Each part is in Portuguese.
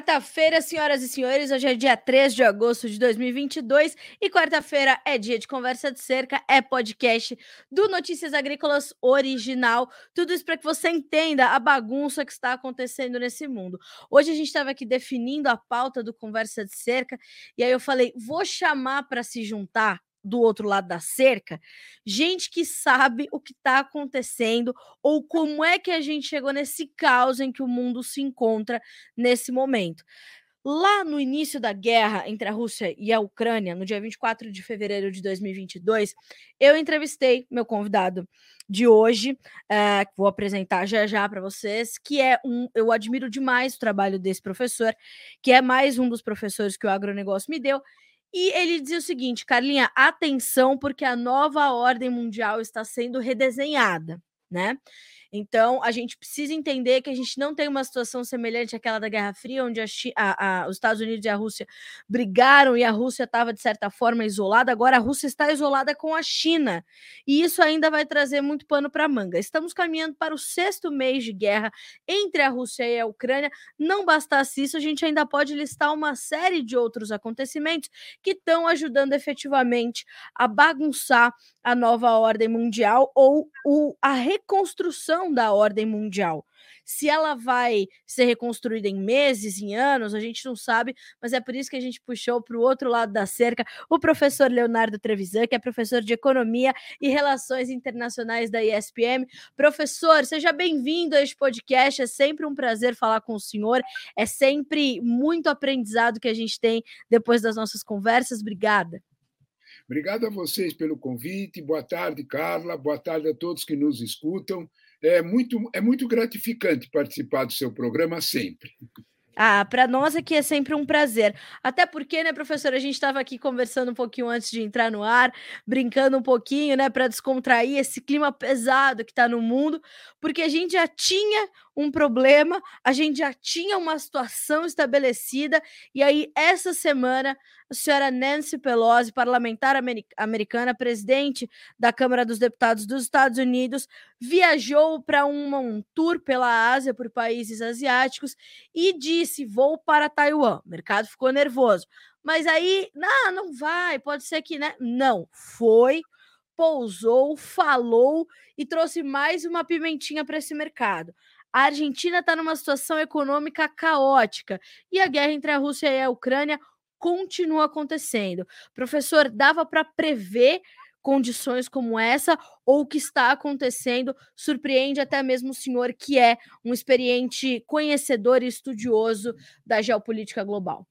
Quarta-feira, senhoras e senhores, hoje é dia 3 de agosto de 2022 e quarta-feira é dia de conversa de cerca, é podcast do Notícias Agrícolas original. Tudo isso para que você entenda a bagunça que está acontecendo nesse mundo. Hoje a gente estava aqui definindo a pauta do conversa de cerca e aí eu falei, vou chamar para se juntar do outro lado da cerca, gente que sabe o que está acontecendo ou como é que a gente chegou nesse caos em que o mundo se encontra nesse momento. Lá no início da guerra entre a Rússia e a Ucrânia, no dia 24 de fevereiro de 2022, eu entrevistei meu convidado de hoje, uh, que vou apresentar já já para vocês, que é um. Eu admiro demais o trabalho desse professor, que é mais um dos professores que o agronegócio me deu, e ele dizia o seguinte, Carlinha, atenção, porque a nova ordem mundial está sendo redesenhada, né? Então, a gente precisa entender que a gente não tem uma situação semelhante àquela da Guerra Fria, onde a, a, a, os Estados Unidos e a Rússia brigaram e a Rússia estava, de certa forma, isolada. Agora, a Rússia está isolada com a China. E isso ainda vai trazer muito pano para manga. Estamos caminhando para o sexto mês de guerra entre a Rússia e a Ucrânia. Não bastasse isso, a gente ainda pode listar uma série de outros acontecimentos que estão ajudando efetivamente a bagunçar a nova ordem mundial ou o, a reconstrução da ordem mundial. Se ela vai ser reconstruída em meses, em anos, a gente não sabe, mas é por isso que a gente puxou para o outro lado da cerca o professor Leonardo Trevisan, que é professor de Economia e Relações Internacionais da ISPM. Professor, seja bem-vindo a este podcast, é sempre um prazer falar com o senhor, é sempre muito aprendizado que a gente tem depois das nossas conversas. Obrigada. Obrigado a vocês pelo convite. Boa tarde, Carla. Boa tarde a todos que nos escutam. É muito, é muito gratificante participar do seu programa sempre. Ah, para nós aqui é sempre um prazer. Até porque, né, professora, a gente estava aqui conversando um pouquinho antes de entrar no ar, brincando um pouquinho, né, para descontrair esse clima pesado que está no mundo, porque a gente já tinha um problema, a gente já tinha uma situação estabelecida, e aí essa semana a senhora Nancy Pelosi, parlamentar americana, presidente da Câmara dos Deputados dos Estados Unidos, viajou para um, um tour pela Ásia, por países asiáticos, e disse: vou para Taiwan. O mercado ficou nervoso. Mas aí, não, não vai, pode ser que, né? Não, foi, pousou, falou e trouxe mais uma pimentinha para esse mercado. A Argentina está numa situação econômica caótica e a guerra entre a Rússia e a Ucrânia continua acontecendo. Professor, dava para prever condições como essa ou o que está acontecendo surpreende até mesmo o senhor que é um experiente conhecedor e estudioso da geopolítica global?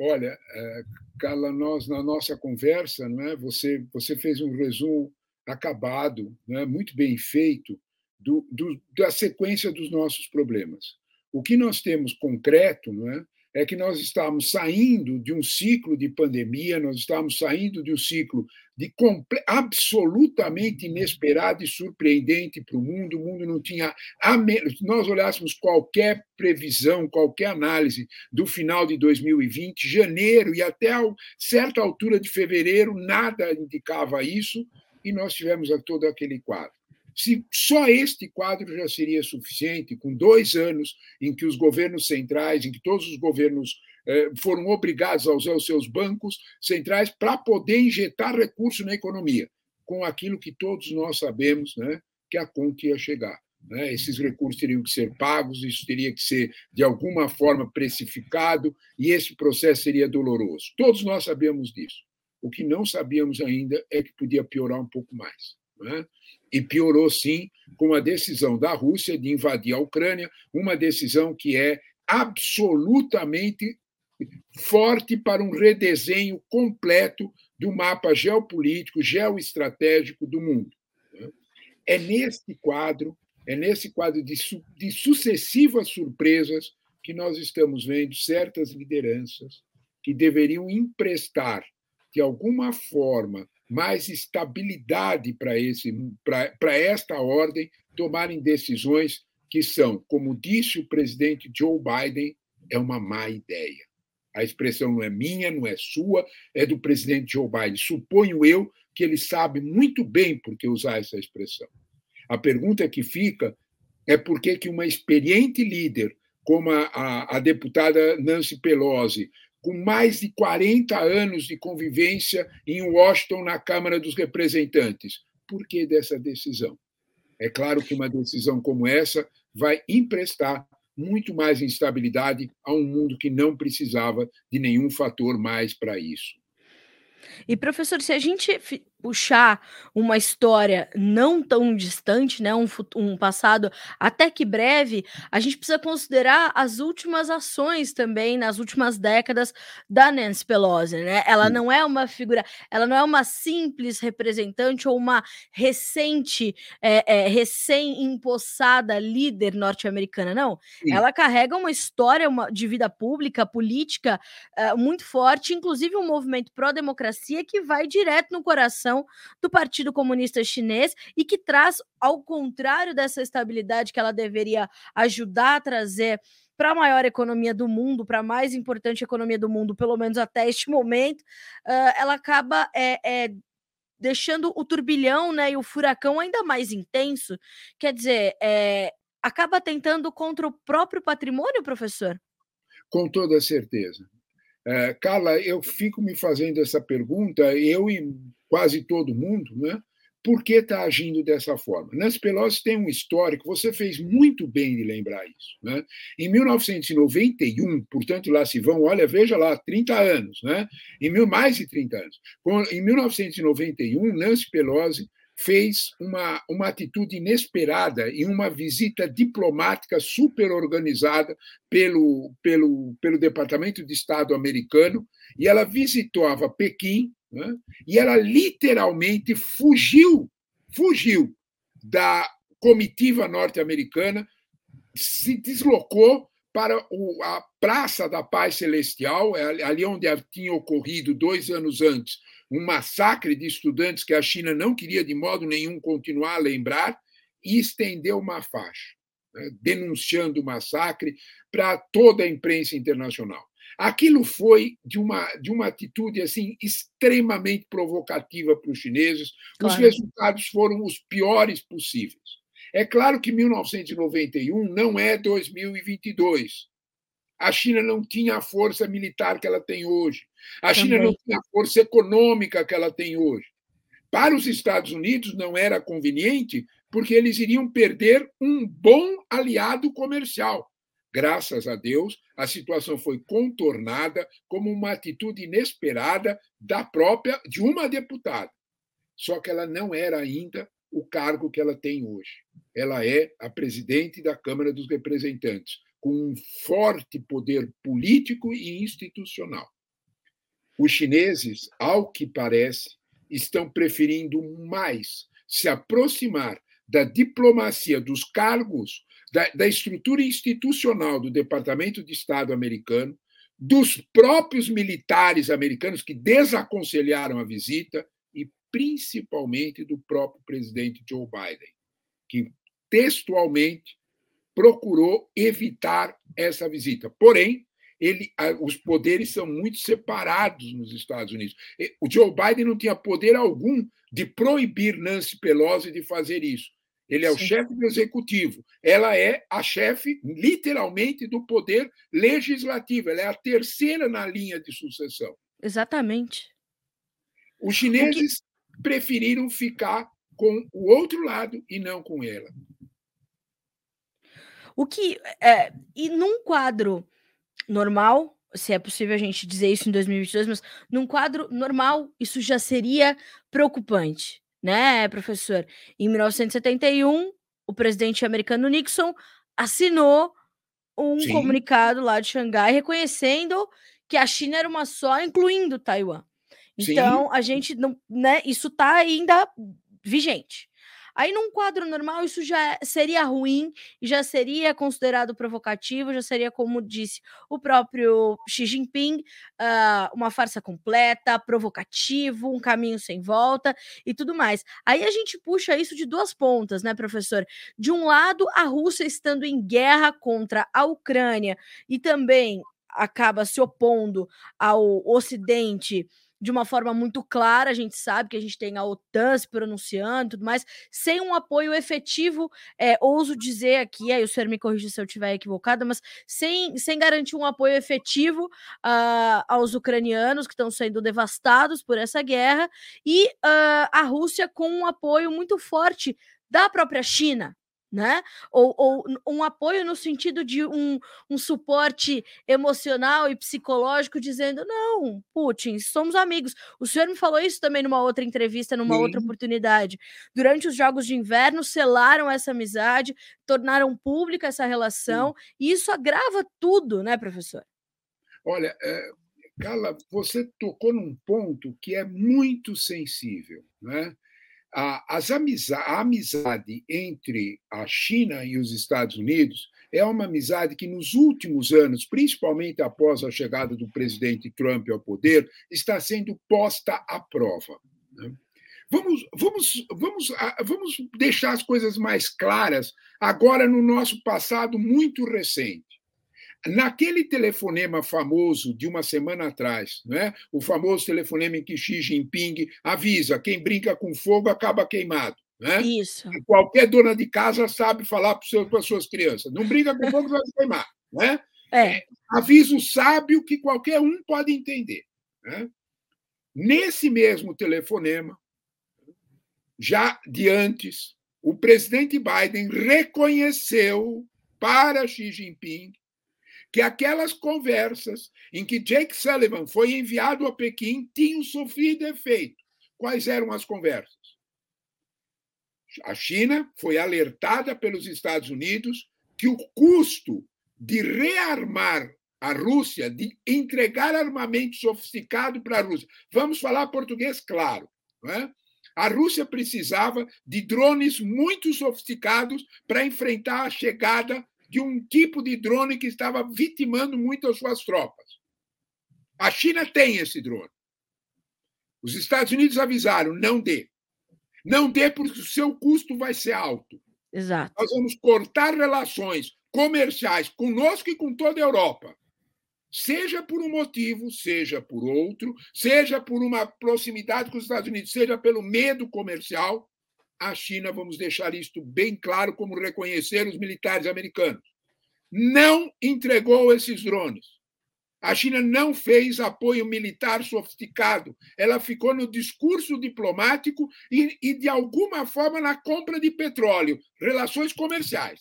Olha, eh, Carla, nós na nossa conversa, não é? Você você fez um resumo acabado, não é? Muito bem feito do, do, da sequência dos nossos problemas. O que nós temos concreto não é, é que nós estamos saindo de um ciclo de pandemia, nós estamos saindo de um ciclo de absolutamente inesperado e surpreendente para o mundo. O mundo não tinha. Se nós olhássemos qualquer previsão, qualquer análise do final de 2020, janeiro e até a certa altura de fevereiro, nada indicava isso, e nós tivemos todo aquele quadro. Se só este quadro já seria suficiente, com dois anos em que os governos centrais, em que todos os governos eh, foram obrigados a usar os seus bancos centrais para poder injetar recursos na economia, com aquilo que todos nós sabemos né, que a conta ia chegar. Né? Esses recursos teriam que ser pagos, isso teria que ser, de alguma forma, precificado, e esse processo seria doloroso. Todos nós sabemos disso. O que não sabíamos ainda é que podia piorar um pouco mais. Né? E piorou, sim, com a decisão da Rússia de invadir a Ucrânia, uma decisão que é absolutamente forte para um redesenho completo do mapa geopolítico, geoestratégico do mundo. É neste quadro, é nesse quadro de, su de sucessivas surpresas que nós estamos vendo certas lideranças que deveriam emprestar, de alguma forma, mais estabilidade para esta ordem tomarem decisões que são, como disse o presidente Joe Biden, é uma má ideia. A expressão não é minha, não é sua, é do presidente Joe Biden. Suponho eu que ele sabe muito bem por que usar essa expressão. A pergunta que fica é por que, que uma experiente líder como a, a, a deputada Nancy Pelosi, com mais de 40 anos de convivência em Washington, na Câmara dos Representantes. Por que dessa decisão? É claro que uma decisão como essa vai emprestar muito mais instabilidade a um mundo que não precisava de nenhum fator mais para isso. E, professor, se a gente puxar uma história não tão distante, né, um, um passado até que breve, a gente precisa considerar as últimas ações também nas últimas décadas da Nancy Pelosi, né? Ela não é uma figura, ela não é uma simples representante ou uma recente, é, é, recém-empossada líder norte-americana, não. Sim. Ela carrega uma história uma, de vida pública, política uh, muito forte, inclusive um movimento pró-democracia que vai direto no coração do Partido Comunista Chinês e que traz, ao contrário dessa estabilidade que ela deveria ajudar a trazer para a maior economia do mundo, para a mais importante economia do mundo, pelo menos até este momento, uh, ela acaba é, é, deixando o turbilhão né, e o furacão ainda mais intenso. Quer dizer, é, acaba tentando contra o próprio patrimônio, professor? Com toda certeza. É, Carla, eu fico me fazendo essa pergunta, eu e quase todo mundo, né? Por que está agindo dessa forma? Nancy Pelosi tem um histórico, você fez muito bem de lembrar isso. Né? Em 1991, portanto, lá se vão, olha, veja lá, 30 anos, né? em mais de 30 anos. Em 1991, Nancy Pelosi fez uma, uma atitude inesperada em uma visita diplomática super organizada pelo, pelo, pelo Departamento de Estado americano, e ela visitava Pequim, né? e ela literalmente fugiu, fugiu da comitiva norte-americana, se deslocou para a Praça da Paz Celestial, é ali onde tinha ocorrido dois anos antes um massacre de estudantes que a China não queria de modo nenhum continuar a lembrar, e estendeu uma faixa, né, denunciando o massacre para toda a imprensa internacional. Aquilo foi de uma, de uma atitude assim extremamente provocativa para os chineses. Claro. Os resultados foram os piores possíveis. É claro que 1991 não é 2022. A China não tinha a força militar que ela tem hoje. A China Também. não tinha a força econômica que ela tem hoje. Para os Estados Unidos não era conveniente, porque eles iriam perder um bom aliado comercial. Graças a Deus, a situação foi contornada como uma atitude inesperada da própria de uma deputada. Só que ela não era ainda o cargo que ela tem hoje. Ela é a presidente da Câmara dos Representantes, com um forte poder político e institucional. Os chineses, ao que parece, estão preferindo mais se aproximar da diplomacia, dos cargos da, da estrutura institucional do Departamento de Estado americano, dos próprios militares americanos que desaconselharam a visita e principalmente do próprio presidente Joe Biden, que textualmente procurou evitar essa visita. Porém, ele, os poderes são muito separados nos Estados Unidos. O Joe Biden não tinha poder algum de proibir Nancy Pelosi de fazer isso. Ele é o chefe do executivo. Ela é a chefe, literalmente, do poder legislativo. Ela é a terceira na linha de sucessão. Exatamente. Os chineses que... preferiram ficar com o outro lado e não com ela. O que. É, e num quadro normal, se é possível a gente dizer isso em 2022, mas num quadro normal, isso já seria preocupante né, professor? Em 1971, o presidente americano Nixon assinou um Sim. comunicado lá de Xangai reconhecendo que a China era uma só, incluindo Taiwan. Então, Sim. a gente não, né, isso está ainda vigente. Aí, num quadro normal, isso já seria ruim, já seria considerado provocativo, já seria, como disse o próprio Xi Jinping, uh, uma farsa completa, provocativo, um caminho sem volta e tudo mais. Aí a gente puxa isso de duas pontas, né, professor? De um lado, a Rússia estando em guerra contra a Ucrânia e também acaba se opondo ao Ocidente de uma forma muito clara. A gente sabe que a gente tem a OTAN se pronunciando e tudo mais, sem um apoio efetivo, é, ouso dizer aqui, aí o senhor me corrija se eu estiver equivocada, mas sem, sem garantir um apoio efetivo uh, aos ucranianos que estão sendo devastados por essa guerra, e uh, a Rússia com um apoio muito forte da própria China, né? Ou, ou, um apoio no sentido de um, um suporte emocional e psicológico, dizendo: não, Putin, somos amigos. O senhor me falou isso também numa outra entrevista, numa Sim. outra oportunidade. Durante os Jogos de Inverno, selaram essa amizade, tornaram pública essa relação, Sim. e isso agrava tudo, né, professor? Olha, é, Carla, você tocou num ponto que é muito sensível, né? A, as amizade, a amizade entre a China e os Estados Unidos é uma amizade que, nos últimos anos, principalmente após a chegada do presidente Trump ao poder, está sendo posta à prova. Né? Vamos, vamos, vamos, vamos deixar as coisas mais claras agora no nosso passado muito recente. Naquele telefonema famoso de uma semana atrás, né? o famoso telefonema em que Xi Jinping avisa: quem brinca com fogo acaba queimado. Né? Isso. Qualquer dona de casa sabe falar para as suas crianças: não brinca com fogo, vai queimar. Né? É. Aviso sábio que qualquer um pode entender. Né? Nesse mesmo telefonema, já de antes, o presidente Biden reconheceu para Xi Jinping que aquelas conversas em que Jake Sullivan foi enviado a Pequim tinham sofrido efeito. Quais eram as conversas? A China foi alertada pelos Estados Unidos que o custo de rearmar a Rússia, de entregar armamento sofisticado para a Rússia. Vamos falar português claro. Não é? A Rússia precisava de drones muito sofisticados para enfrentar a chegada de um tipo de drone que estava vitimando muito as suas tropas. A China tem esse drone. Os Estados Unidos avisaram: não dê. Não dê, porque o seu custo vai ser alto. Exato. Nós vamos cortar relações comerciais conosco e com toda a Europa. Seja por um motivo, seja por outro, seja por uma proximidade com os Estados Unidos, seja pelo medo comercial, a China, vamos deixar isto bem claro, como reconhecer os militares americanos, não entregou esses drones. A China não fez apoio militar sofisticado. Ela ficou no discurso diplomático e, e, de alguma forma, na compra de petróleo, relações comerciais.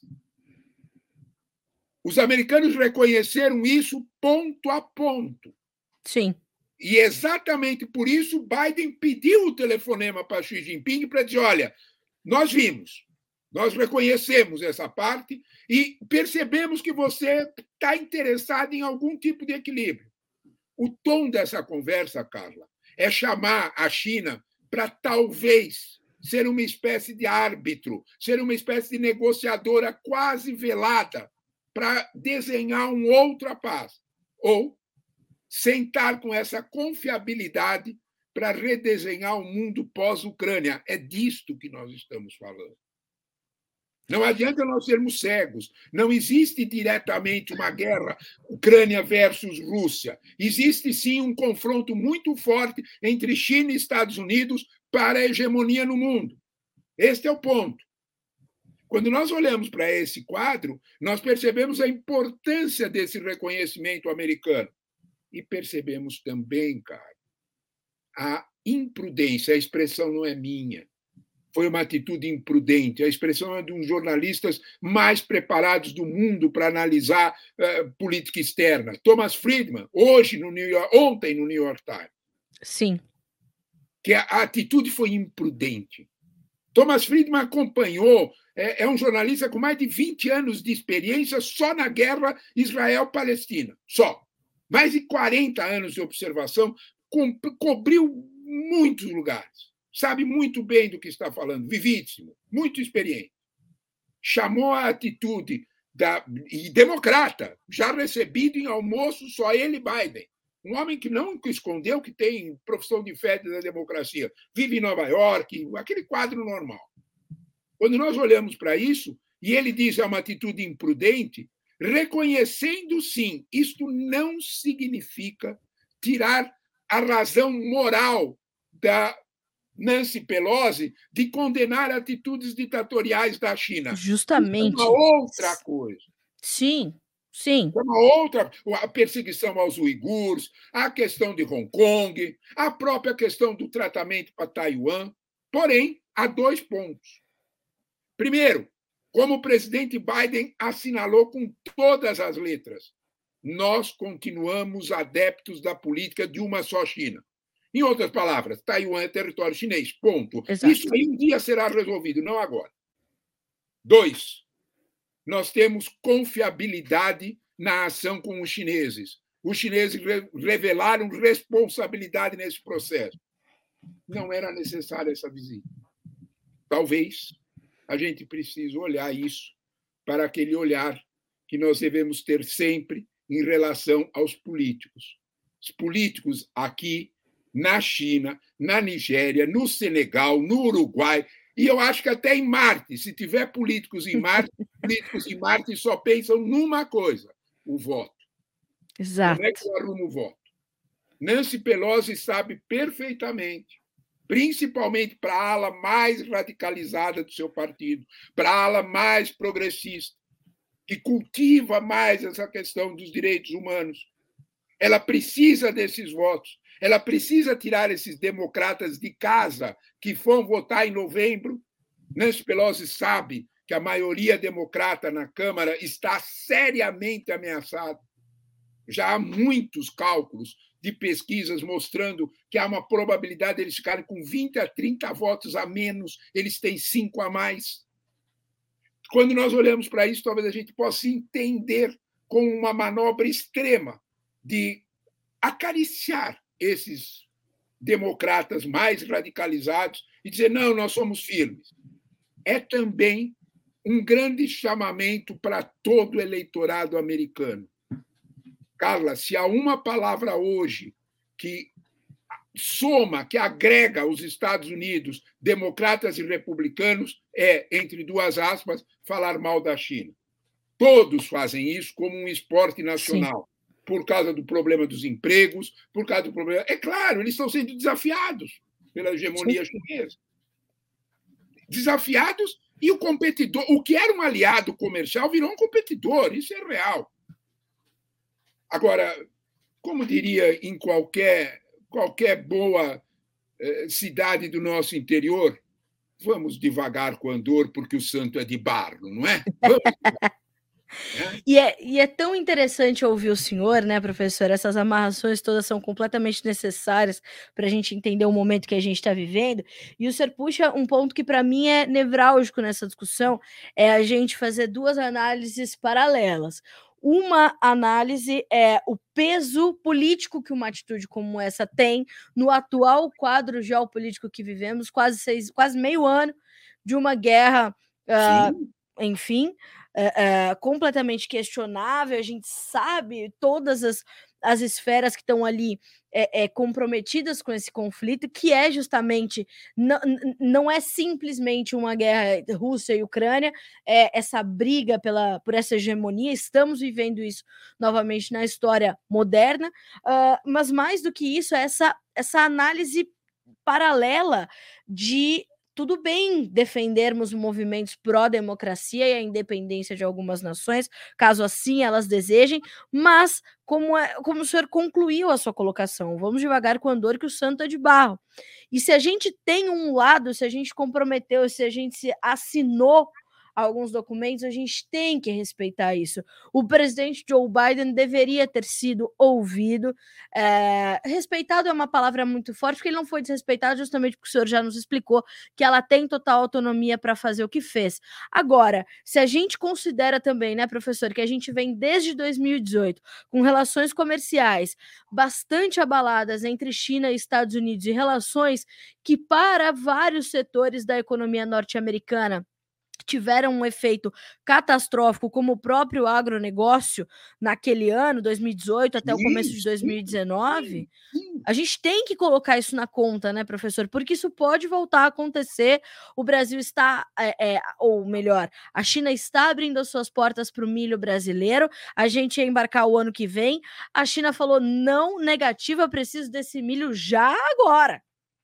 Os americanos reconheceram isso ponto a ponto. Sim. E exatamente por isso Biden pediu o telefonema para Xi Jinping para dizer: olha, nós vimos, nós reconhecemos essa parte e percebemos que você está interessado em algum tipo de equilíbrio. O tom dessa conversa, Carla, é chamar a China para talvez ser uma espécie de árbitro, ser uma espécie de negociadora quase velada para desenhar um outra paz. Ou sentar com essa confiabilidade para redesenhar o mundo pós-Ucrânia. É disto que nós estamos falando. Não adianta nós sermos cegos. Não existe diretamente uma guerra Ucrânia versus Rússia. Existe sim um confronto muito forte entre China e Estados Unidos para a hegemonia no mundo. Este é o ponto. Quando nós olhamos para esse quadro, nós percebemos a importância desse reconhecimento americano. E percebemos também, cara, a imprudência, a expressão não é minha. Foi uma atitude imprudente. A expressão é de uns jornalistas mais preparados do mundo para analisar uh, política externa. Thomas Friedman, hoje no New York, ontem no New York Times. Sim. Que a, a atitude foi imprudente. Thomas Friedman acompanhou, é, é, um jornalista com mais de 20 anos de experiência só na guerra Israel-Palestina. Só. Mais de 40 anos de observação, cobriu muitos lugares. Sabe muito bem do que está falando, vivíssimo, muito experiente. Chamou a atitude da, e democrata, já recebido em almoço só ele Biden. Um homem que não escondeu que tem profissão de fé da democracia, vive em Nova York, aquele quadro normal. Quando nós olhamos para isso, e ele diz é uma atitude imprudente, reconhecendo sim, isto não significa tirar a razão moral da Nancy Pelosi de condenar atitudes ditatoriais da China. Justamente. Isso é uma outra coisa. Sim, sim. É uma outra. A perseguição aos uigures, a questão de Hong Kong, a própria questão do tratamento para Taiwan. Porém, há dois pontos. Primeiro, como o presidente Biden assinalou com todas as letras, nós continuamos adeptos da política de uma só China. Em outras palavras, Taiwan é território chinês. Ponto. Exato. Isso aí um dia será resolvido, não agora. Dois, nós temos confiabilidade na ação com os chineses. Os chineses revelaram responsabilidade nesse processo. Não era necessária essa visita. Talvez a gente precise olhar isso para aquele olhar que nós devemos ter sempre em relação aos políticos. Os políticos aqui na China, na Nigéria, no Senegal, no Uruguai, e eu acho que até em Marte, se tiver políticos em Marte, políticos em Marte só pensam numa coisa: o voto. Exato. Como é que eu arrumo o voto? Nancy Pelosi sabe perfeitamente, principalmente para a ala mais radicalizada do seu partido, para a ala mais progressista, que cultiva mais essa questão dos direitos humanos. Ela precisa desses votos. Ela precisa tirar esses democratas de casa que vão votar em novembro. Nancy Pelosi sabe que a maioria democrata na Câmara está seriamente ameaçada. Já há muitos cálculos de pesquisas mostrando que há uma probabilidade deles ficarem com 20 a 30 votos a menos, eles têm cinco a mais. Quando nós olhamos para isso, talvez a gente possa entender como uma manobra extrema de acariciar esses democratas mais radicalizados e dizer: não, nós somos firmes. É também um grande chamamento para todo o eleitorado americano. Carla, se há uma palavra hoje que soma, que agrega os Estados Unidos, democratas e republicanos, é, entre duas aspas, falar mal da China. Todos fazem isso como um esporte nacional. Sim por causa do problema dos empregos, por causa do problema. É claro, eles estão sendo desafiados pela hegemonia Sim. chinesa. Desafiados e o competidor, o que era um aliado comercial, virou um competidor, isso é real. Agora, como diria em qualquer, qualquer boa eh, cidade do nosso interior, vamos devagar com o andor, porque o santo é de barro, não é? Vamos e é, e é tão interessante ouvir o senhor, né, professor? Essas amarrações todas são completamente necessárias para a gente entender o momento que a gente está vivendo. E o senhor puxa um ponto que para mim é nevrálgico nessa discussão: é a gente fazer duas análises paralelas. Uma análise é o peso político que uma atitude como essa tem no atual quadro geopolítico que vivemos, quase seis, quase meio ano de uma guerra, uh, enfim, é, é, completamente questionável, a gente sabe todas as, as esferas que estão ali é, é, comprometidas com esse conflito, que é justamente, não, não é simplesmente uma guerra Rússia e Ucrânia, é essa briga pela, por essa hegemonia, estamos vivendo isso novamente na história moderna, uh, mas mais do que isso, é essa, essa análise paralela de tudo bem defendermos movimentos pró-democracia e a independência de algumas nações, caso assim elas desejem, mas como, é, como o senhor concluiu a sua colocação, vamos devagar com o andor que o santo é de barro. E se a gente tem um lado, se a gente comprometeu, se a gente se assinou alguns documentos, a gente tem que respeitar isso. O presidente Joe Biden deveria ter sido ouvido. É, respeitado é uma palavra muito forte, porque ele não foi desrespeitado, justamente porque o senhor já nos explicou que ela tem total autonomia para fazer o que fez. Agora, se a gente considera também, né, professor, que a gente vem desde 2018 com relações comerciais bastante abaladas entre China e Estados Unidos e relações que, para vários setores da economia norte-americana, tiveram um efeito catastrófico, como o próprio agronegócio naquele ano, 2018 até sim, o começo de 2019, sim, sim. a gente tem que colocar isso na conta, né, professor? Porque isso pode voltar a acontecer. O Brasil está, é, é, ou melhor, a China está abrindo as suas portas para o milho brasileiro. A gente ia embarcar o ano que vem. A China falou não negativa, preciso desse milho já agora.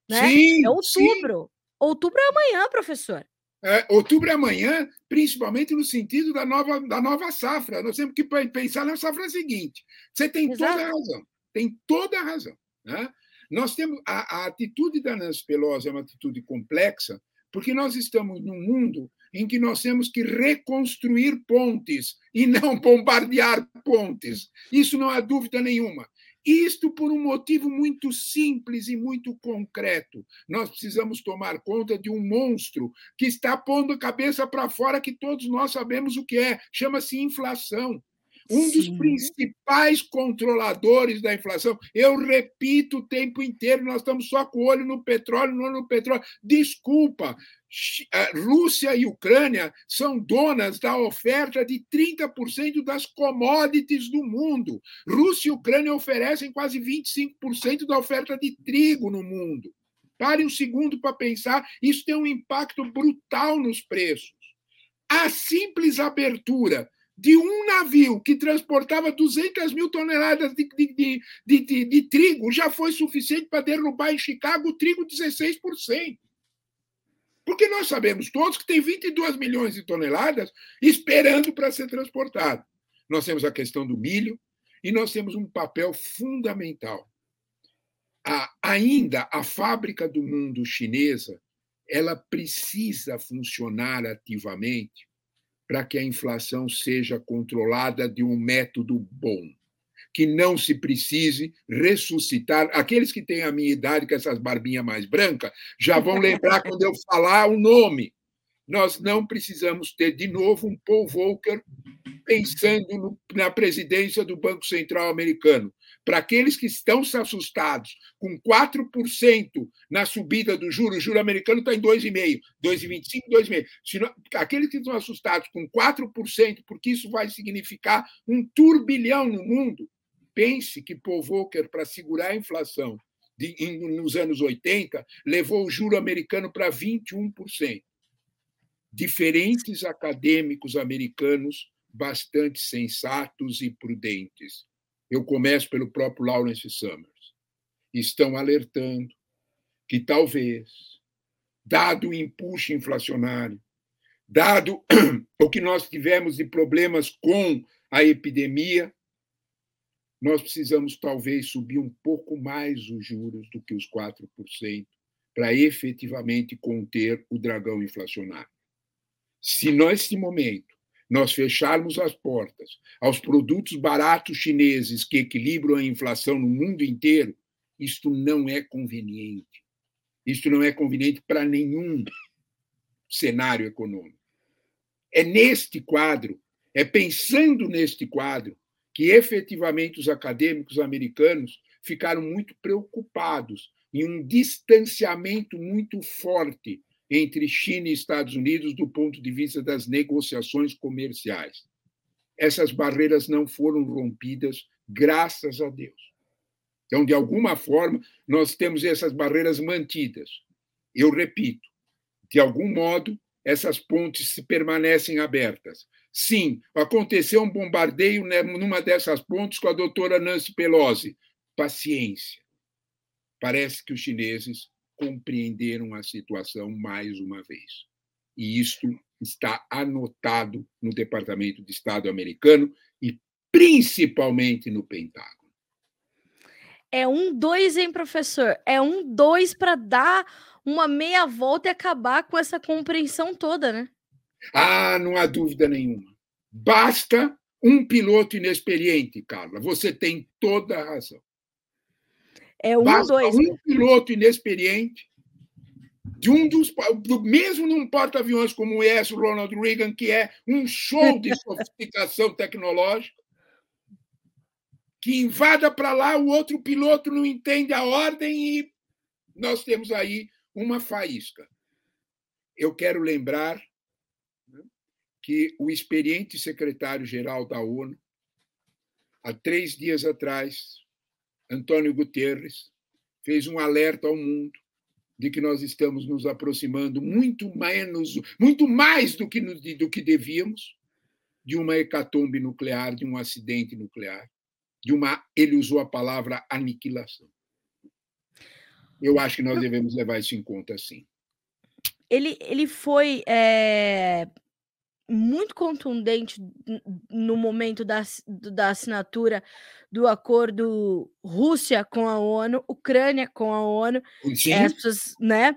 Né? Sim, é outubro. Outubro é amanhã, professor é, outubro é amanhã, principalmente no sentido da nova, da nova safra. Nós temos que pensar na safra seguinte. Você tem Exato. toda a razão. Tem toda a razão. Né? Nós temos a, a atitude da Nancy Pelosi é uma atitude complexa, porque nós estamos num mundo em que nós temos que reconstruir pontes e não bombardear pontes. Isso não há dúvida nenhuma. Isto por um motivo muito simples e muito concreto. Nós precisamos tomar conta de um monstro que está pondo a cabeça para fora, que todos nós sabemos o que é. Chama-se inflação. Um dos principais controladores da inflação. Eu repito o tempo inteiro, nós estamos só com o olho no petróleo, não no petróleo. Desculpa, Rússia e Ucrânia são donas da oferta de 30% das commodities do mundo. Rússia e Ucrânia oferecem quase 25% da oferta de trigo no mundo. Pare um segundo para pensar, isso tem um impacto brutal nos preços. A simples abertura de um navio que transportava 200 mil toneladas de, de, de, de trigo já foi suficiente para derrubar em Chicago o trigo 16%. Porque nós sabemos todos que tem 22 milhões de toneladas esperando para ser transportado. Nós temos a questão do milho e nós temos um papel fundamental. A, ainda a fábrica do mundo chinesa, ela precisa funcionar ativamente para que a inflação seja controlada de um método bom que não se precise ressuscitar. Aqueles que têm a minha idade, com essas barbinhas mais brancas, já vão lembrar quando eu falar o nome. Nós não precisamos ter de novo um Paul Volcker pensando no, na presidência do Banco Central americano. Para aqueles que estão assustados com 4% na subida do juro, o juro americano está em 2,5%, 2,25%, 2,5%. Aqueles que estão assustados com 4%, porque isso vai significar um turbilhão no mundo, Pense que Paul Volcker, para segurar a inflação de, em, nos anos 80, levou o juro americano para 21%. Diferentes acadêmicos americanos bastante sensatos e prudentes. Eu começo pelo próprio Lawrence Summers. Estão alertando que talvez, dado o impulso inflacionário, dado o que nós tivemos de problemas com a epidemia, nós precisamos talvez subir um pouco mais os juros do que os 4% para efetivamente conter o dragão inflacionário. Se nesse momento nós fecharmos as portas aos produtos baratos chineses que equilibram a inflação no mundo inteiro, isto não é conveniente. Isto não é conveniente para nenhum cenário econômico. É neste quadro, é pensando neste quadro, que efetivamente os acadêmicos americanos ficaram muito preocupados em um distanciamento muito forte entre China e Estados Unidos do ponto de vista das negociações comerciais. Essas barreiras não foram rompidas, graças a Deus. Então, de alguma forma, nós temos essas barreiras mantidas. Eu repito, de algum modo, essas pontes permanecem abertas. Sim, aconteceu um bombardeio numa dessas pontes com a doutora Nancy Pelosi. Paciência. Parece que os chineses compreenderam a situação mais uma vez. E isto está anotado no Departamento de Estado americano e principalmente no Pentágono. É um dois, hein, professor? É um dois para dar uma meia volta e acabar com essa compreensão toda, né? Ah, não há dúvida nenhuma. Basta um piloto inexperiente, Carla. Você tem toda a razão. É um, Basta dois. Um piloto inexperiente, de um dos. Do, mesmo num porta-aviões como o S. Ronald Reagan, que é um show de sofisticação tecnológica, que invada para lá, o outro piloto não entende a ordem e nós temos aí uma faísca. Eu quero lembrar que o experiente secretário-geral da ONU, há três dias atrás, Antônio Guterres, fez um alerta ao mundo de que nós estamos nos aproximando muito menos, muito mais do que, do que devíamos de uma hecatombe nuclear, de um acidente nuclear, de uma. Ele usou a palavra aniquilação. Eu acho que nós devemos levar isso em conta, sim. Ele, ele foi é, muito contundente no momento da, da assinatura do acordo Rússia com a ONU, Ucrânia com a ONU, é, pessoas, né,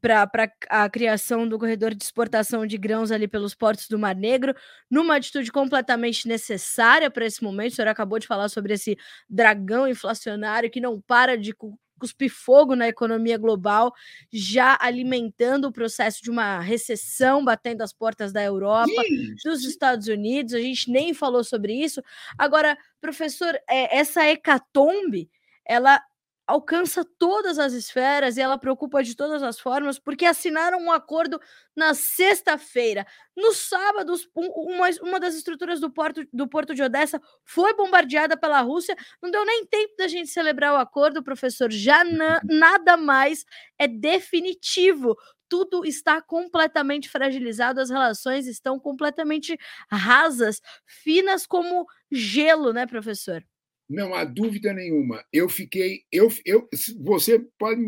para a criação do corredor de exportação de grãos ali pelos portos do Mar Negro, numa atitude completamente necessária para esse momento. O senhor acabou de falar sobre esse dragão inflacionário que não para de cuspir fogo na economia global, já alimentando o processo de uma recessão batendo as portas da Europa, dos Estados Unidos. A gente nem falou sobre isso. Agora, professor, é, essa hecatombe, ela alcança todas as esferas e ela preocupa de todas as formas, porque assinaram um acordo na sexta-feira. No sábado, uma, uma das estruturas do porto, do porto de Odessa foi bombardeada pela Rússia. Não deu nem tempo da gente celebrar o acordo, professor. Já na, nada mais é definitivo tudo está completamente fragilizado, as relações estão completamente rasas, finas como gelo, né, professor? Não há dúvida nenhuma. Eu fiquei. Eu, eu, você pode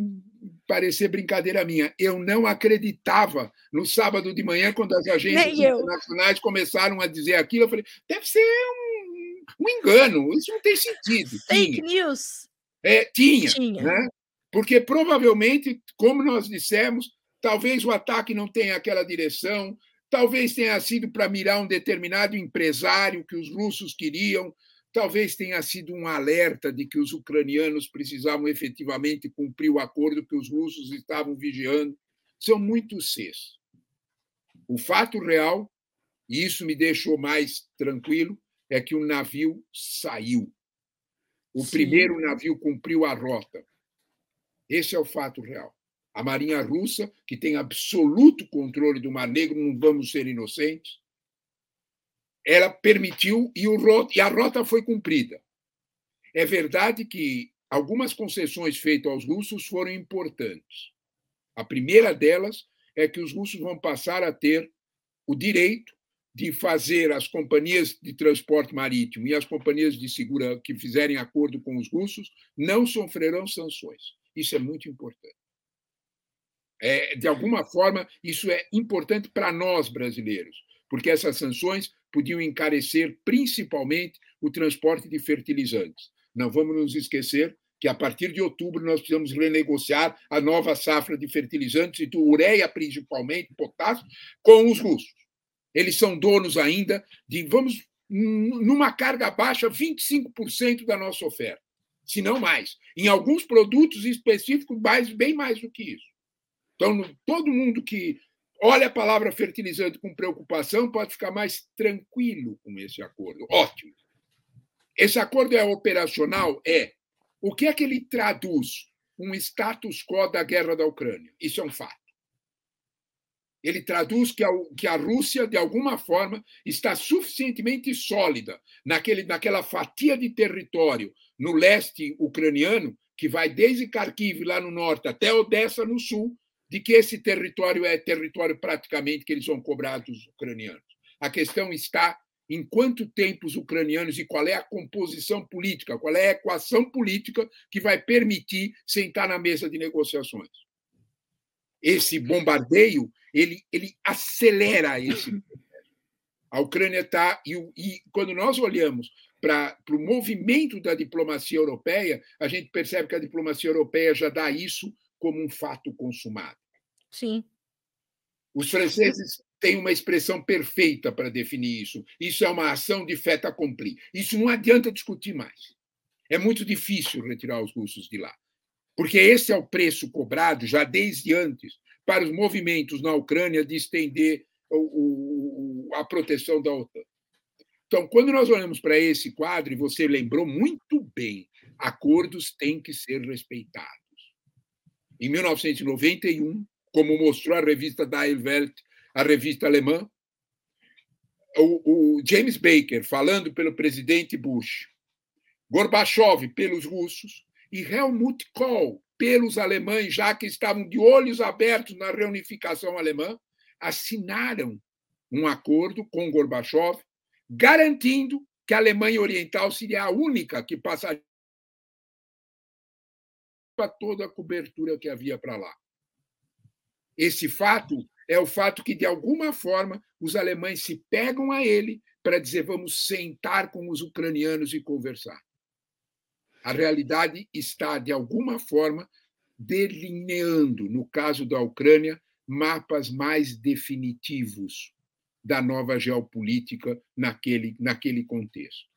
parecer brincadeira minha. Eu não acreditava no sábado de manhã, quando as agências internacionais começaram a dizer aquilo. Eu falei, deve ser um, um engano, isso não tem sentido. Fake tinha. news. É, tinha. tinha. Né? Porque provavelmente, como nós dissemos, talvez o ataque não tenha aquela direção, talvez tenha sido para mirar um determinado empresário que os russos queriam Talvez tenha sido um alerta de que os ucranianos precisavam efetivamente cumprir o acordo que os russos estavam vigiando. São muitos Cs. O fato real, e isso me deixou mais tranquilo, é que o navio saiu. O Sim. primeiro navio cumpriu a rota. Esse é o fato real. A Marinha Russa, que tem absoluto controle do Mar Negro, não vamos ser inocentes, ela permitiu e, o, e a rota foi cumprida. É verdade que algumas concessões feitas aos russos foram importantes. A primeira delas é que os russos vão passar a ter o direito de fazer as companhias de transporte marítimo e as companhias de segurança que fizerem acordo com os russos não sofrerão sanções. Isso é muito importante. É, de alguma forma, isso é importante para nós brasileiros, porque essas sanções podiam encarecer principalmente o transporte de fertilizantes. Não vamos nos esquecer que a partir de outubro nós precisamos renegociar a nova safra de fertilizantes e do ureia principalmente, potássio, com os russos. Eles são donos ainda de, vamos, numa carga baixa, 25% da nossa oferta, se não mais. Em alguns produtos específicos, mais, bem mais do que isso. Então, todo mundo que olha a palavra fertilizante com preocupação, pode ficar mais tranquilo com esse acordo. Ótimo. Esse acordo é operacional? É. O que é que ele traduz? Um status quo da guerra da Ucrânia. Isso é um fato. Ele traduz que a, que a Rússia, de alguma forma, está suficientemente sólida naquele, naquela fatia de território no leste ucraniano, que vai desde Kharkiv, lá no norte, até Odessa, no sul, de que esse território é território praticamente que eles vão cobrar dos ucranianos. A questão está em quanto tempo os ucranianos e qual é a composição política, qual é a equação política que vai permitir sentar na mesa de negociações. Esse bombardeio ele, ele acelera esse A Ucrânia está. E, e quando nós olhamos para o movimento da diplomacia europeia, a gente percebe que a diplomacia europeia já dá isso como um fato consumado. Sim. Os franceses têm uma expressão perfeita para definir isso. Isso é uma ação de fait accompli. Isso não adianta discutir mais. É muito difícil retirar os russos de lá. Porque esse é o preço cobrado, já desde antes, para os movimentos na Ucrânia de estender o, o, a proteção da OTAN. Então, quando nós olhamos para esse quadro, e você lembrou muito bem, acordos têm que ser respeitados. Em 1991, como mostrou a revista Die Welt, a revista alemã, o, o James Baker falando pelo presidente Bush, Gorbachev pelos russos e Helmut Kohl pelos alemães, já que estavam de olhos abertos na reunificação alemã, assinaram um acordo com Gorbachev, garantindo que a Alemanha Oriental seria a única que passaria toda a cobertura que havia para lá. Esse fato é o fato que, de alguma forma, os alemães se pegam a ele para dizer vamos sentar com os ucranianos e conversar. A realidade está, de alguma forma, delineando, no caso da Ucrânia, mapas mais definitivos da nova geopolítica naquele, naquele contexto.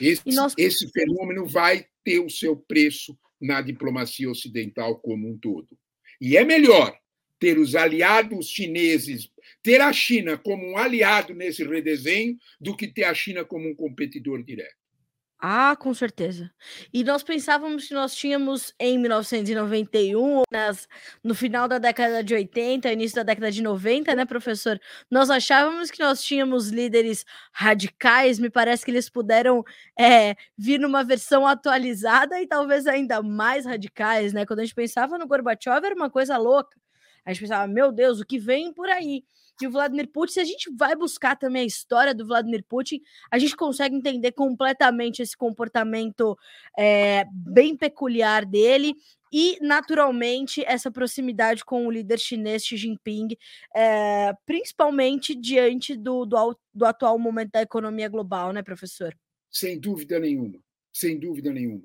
Esse, nós... esse fenômeno vai ter o seu preço na diplomacia ocidental como um todo. E é melhor ter os aliados chineses, ter a China como um aliado nesse redesenho, do que ter a China como um competidor direto. Ah, com certeza. E nós pensávamos que nós tínhamos em 1991, nas, no final da década de 80, início da década de 90, né, professor? Nós achávamos que nós tínhamos líderes radicais, me parece que eles puderam é, vir numa versão atualizada e talvez ainda mais radicais, né? Quando a gente pensava no Gorbachev, era uma coisa louca. A gente pensava, meu Deus, o que vem por aí? E o Vladimir Putin, se a gente vai buscar também a história do Vladimir Putin, a gente consegue entender completamente esse comportamento é, bem peculiar dele e, naturalmente, essa proximidade com o líder chinês Xi Jinping, é, principalmente diante do, do, do atual momento da economia global, né, professor? Sem dúvida nenhuma, sem dúvida nenhuma.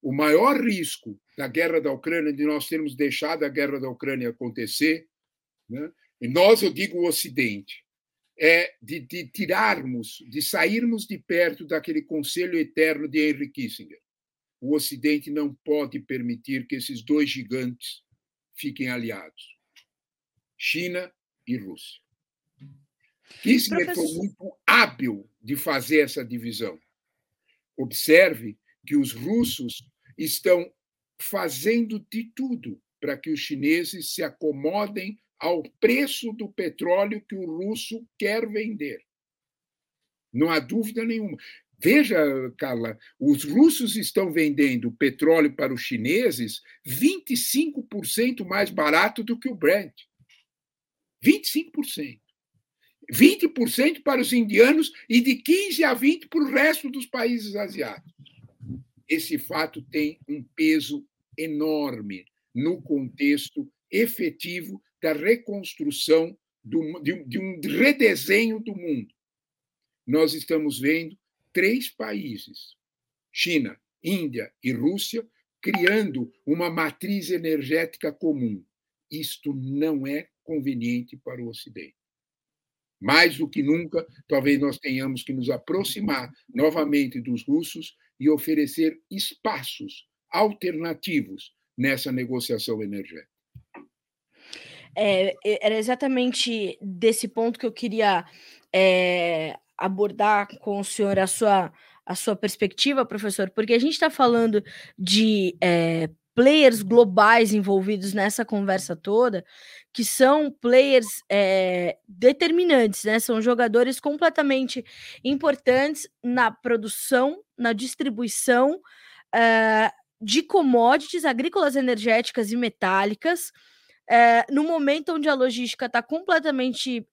O maior risco da guerra da Ucrânia, de nós termos deixado a guerra da Ucrânia acontecer, né, e nós, eu digo o Ocidente, é de, de, tirarmos, de sairmos de perto daquele conselho eterno de Henry Kissinger. O Ocidente não pode permitir que esses dois gigantes fiquem aliados China e Rússia. Kissinger Professor... foi muito hábil de fazer essa divisão. Observe que os russos estão fazendo de tudo para que os chineses se acomodem ao preço do petróleo que o russo quer vender. Não há dúvida nenhuma. Veja, Carla, os russos estão vendendo petróleo para os chineses 25% mais barato do que o Brent. 25%. 20% para os indianos e de 15 a 20 para o resto dos países asiáticos. Esse fato tem um peso enorme no contexto efetivo da reconstrução do, de, de um redesenho do mundo. Nós estamos vendo três países, China, Índia e Rússia, criando uma matriz energética comum. Isto não é conveniente para o Ocidente. Mais do que nunca, talvez nós tenhamos que nos aproximar novamente dos russos e oferecer espaços alternativos nessa negociação energética. É, era exatamente desse ponto que eu queria é, abordar com o senhor a sua, a sua perspectiva, professor, porque a gente está falando de é, players globais envolvidos nessa conversa toda, que são players é, determinantes, né? São jogadores completamente importantes na produção, na distribuição é, de commodities agrícolas, energéticas e metálicas é, no momento onde a logística está completamente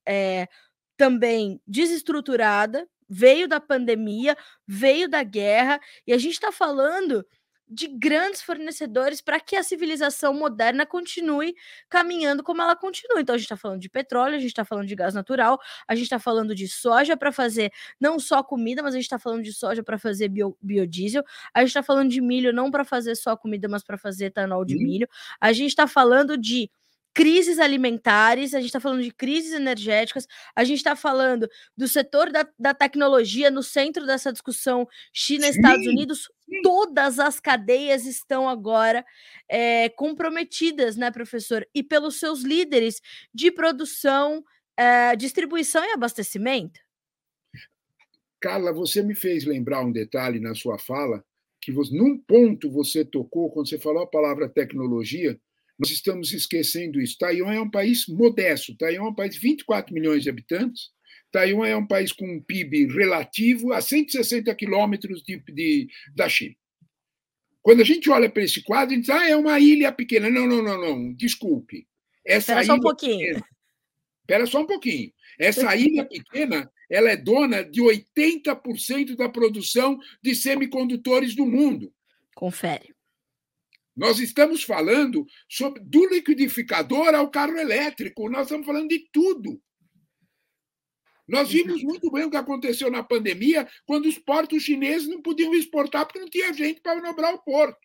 também desestruturada, veio da pandemia, veio da guerra, e a gente está falando de grandes fornecedores para que a civilização moderna continue caminhando como ela continua. Então, a gente está falando de petróleo, a gente está falando de gás natural, a gente está falando de soja para fazer não só comida, mas a gente está falando de soja para fazer bio, biodiesel, a gente está falando de milho não para fazer só comida, mas para fazer etanol de milho, a gente está falando de crises alimentares, a gente está falando de crises energéticas, a gente está falando do setor da, da, tecnologia no centro dessa discussão China-Estados Unidos. Todas as cadeias estão agora é, comprometidas, né, professor? E pelos seus líderes de produção, é, distribuição e abastecimento. Carla, você me fez lembrar um detalhe na sua fala, que você, num ponto você tocou, quando você falou a palavra tecnologia, nós estamos esquecendo isso. Taiwan é um país modesto. Taiwan é um país de 24 milhões de habitantes. Taiwan é um país com um PIB relativo a 160 quilômetros de, de, da China. Quando a gente olha para esse quadro, a gente diz, ah, é uma ilha pequena. Não, não, não, não, desculpe. Essa Espera só um pouquinho. Espera só um pouquinho. Essa ilha pequena, ela é dona de 80% da produção de semicondutores do mundo. Confere. Nós estamos falando sobre do liquidificador ao carro elétrico, nós estamos falando de tudo. Nós vimos muito bem o que aconteceu na pandemia, quando os portos chineses não podiam exportar porque não tinha gente para manobrar o porto.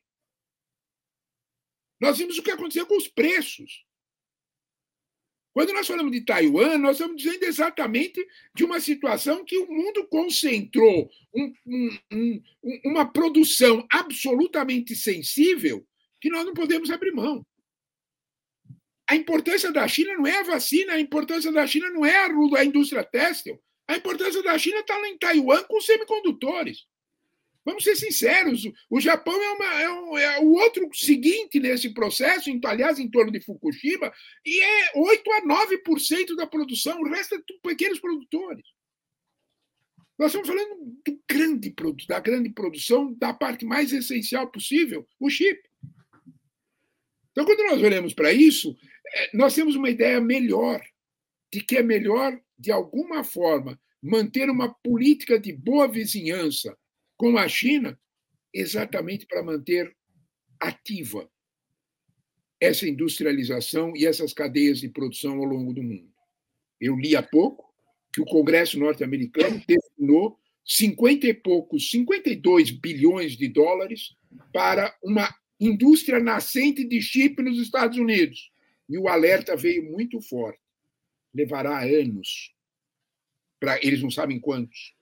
Nós vimos o que aconteceu com os preços. Quando nós falamos de Taiwan, nós estamos dizendo exatamente de uma situação que o mundo concentrou um, um, um, uma produção absolutamente sensível que nós não podemos abrir mão. A importância da China não é a vacina, a importância da China não é a, indústria têxtil. A importância da China está lá em Taiwan com semicondutores. Vamos ser sinceros, o Japão é, uma, é, um, é, o outro seguinte nesse processo, aliás, em torno de Fukushima, e é 8 a 9% da produção, o resto é pequenos produtores. Nós estamos falando do grande, da grande produção, da parte mais essencial possível, o chip. Então, quando nós olhamos para isso, é, nós temos uma ideia melhor de que é melhor, de alguma forma, manter uma política de boa vizinhança com a China, exatamente para manter ativa essa industrialização e essas cadeias de produção ao longo do mundo. Eu li há pouco que o Congresso norte-americano destinou 50 e poucos, 52 bilhões de dólares para uma indústria nascente de chip nos Estados Unidos. E o alerta veio muito forte. Levará anos, para eles não sabem quantos,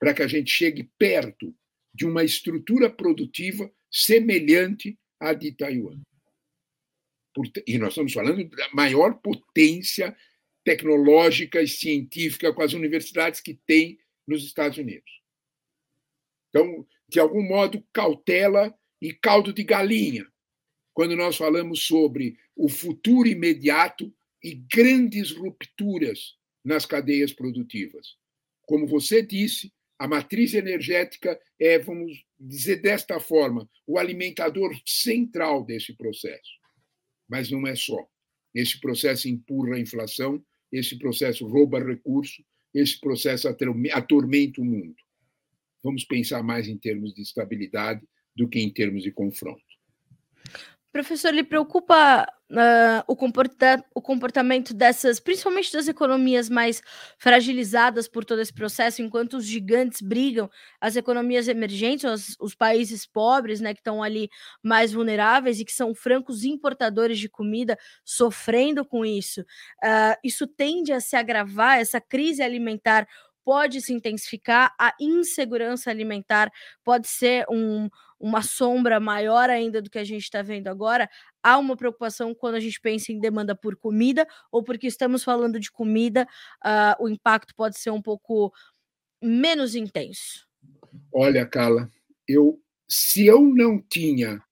para que a gente chegue perto de uma estrutura produtiva semelhante à de Taiwan. E nós estamos falando da maior potência tecnológica e científica com as universidades que tem nos Estados Unidos. Então, de algum modo, cautela e caldo de galinha, quando nós falamos sobre o futuro imediato e grandes rupturas nas cadeias produtivas. Como você disse, a matriz energética é, vamos dizer desta forma, o alimentador central desse processo. Mas não é só. Esse processo empurra a inflação, esse processo rouba recurso, esse processo atormenta o mundo. Vamos pensar mais em termos de estabilidade do que em termos de confronto. Professor, lhe preocupa uh, o, comporta o comportamento dessas, principalmente das economias mais fragilizadas por todo esse processo, enquanto os gigantes brigam, as economias emergentes, os, os países pobres, né, que estão ali mais vulneráveis e que são francos importadores de comida, sofrendo com isso. Uh, isso tende a se agravar, essa crise alimentar pode se intensificar, a insegurança alimentar pode ser um uma sombra maior ainda do que a gente está vendo agora, há uma preocupação quando a gente pensa em demanda por comida, ou porque estamos falando de comida, uh, o impacto pode ser um pouco menos intenso? Olha, Carla, eu, se eu não tinha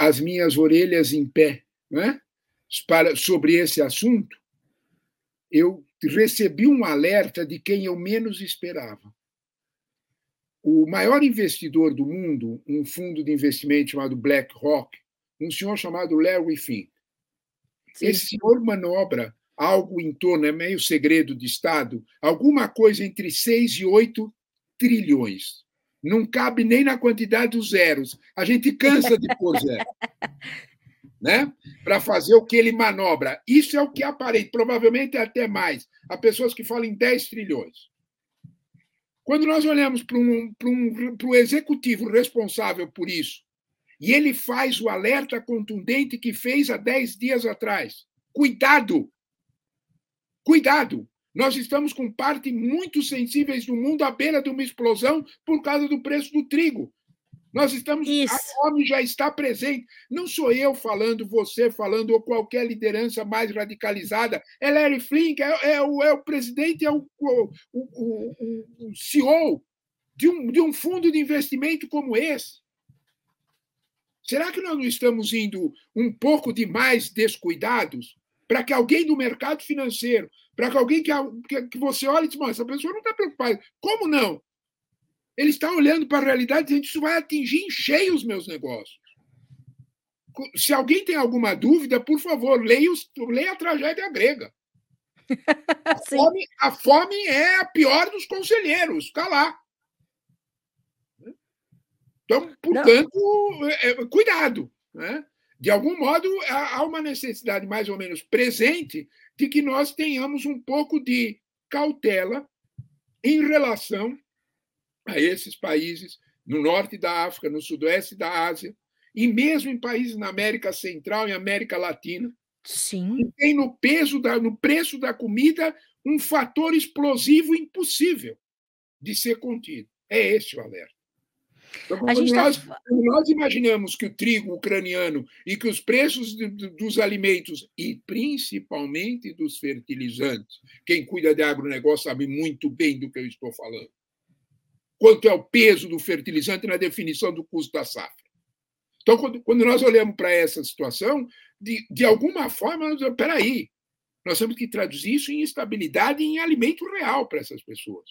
as minhas orelhas em pé né, para, sobre esse assunto, eu recebi um alerta de quem eu menos esperava o maior investidor do mundo, um fundo de investimento chamado BlackRock, um senhor chamado Larry Fink. Sim. Esse senhor manobra algo em torno, é meio segredo de Estado, alguma coisa entre 6 e 8 trilhões. Não cabe nem na quantidade dos zeros. A gente cansa de pôr zero. Né? Para fazer o que ele manobra. Isso é o que aparenta, provavelmente até mais. Há pessoas que falam em 10 trilhões. Quando nós olhamos para um, um, o executivo responsável por isso, e ele faz o alerta contundente que fez há 10 dias atrás: cuidado! Cuidado! Nós estamos com parte muito sensíveis do mundo à beira de uma explosão por causa do preço do trigo. Nós estamos. Isso. A fome já está presente. Não sou eu falando, você falando, ou qualquer liderança mais radicalizada. É Larry Flink, é, é, o, é o presidente, é o, o, o, o CEO de um, de um fundo de investimento como esse. Será que nós não estamos indo um pouco demais descuidados? para que alguém do mercado financeiro, para que alguém que, que, que você olhe e diz, essa pessoa não está preocupada. Como não? Ele está olhando para a realidade e dizendo isso vai atingir em cheio os meus negócios. Se alguém tem alguma dúvida, por favor, leia, os, leia a tragédia grega. A fome, a fome, é a pior dos conselheiros, está lá. Então, portanto, é, é, cuidado. Né? De algum modo, há uma necessidade mais ou menos presente de que nós tenhamos um pouco de cautela em relação a esses países no norte da África, no sudoeste da Ásia, e mesmo em países na América Central e América Latina, Sim. que tem no peso da, no preço da comida um fator explosivo impossível de ser contido. É esse o alerta. Então, quando, nós, tá... nós imaginamos que o trigo ucraniano e que os preços de, de, dos alimentos, e principalmente dos fertilizantes, quem cuida de agronegócio sabe muito bem do que eu estou falando, quanto é o peso do fertilizante na definição do custo da safra. Então, quando, quando nós olhamos para essa situação, de, de alguma forma, nós espera aí, nós temos que traduzir isso em estabilidade e em alimento real para essas pessoas.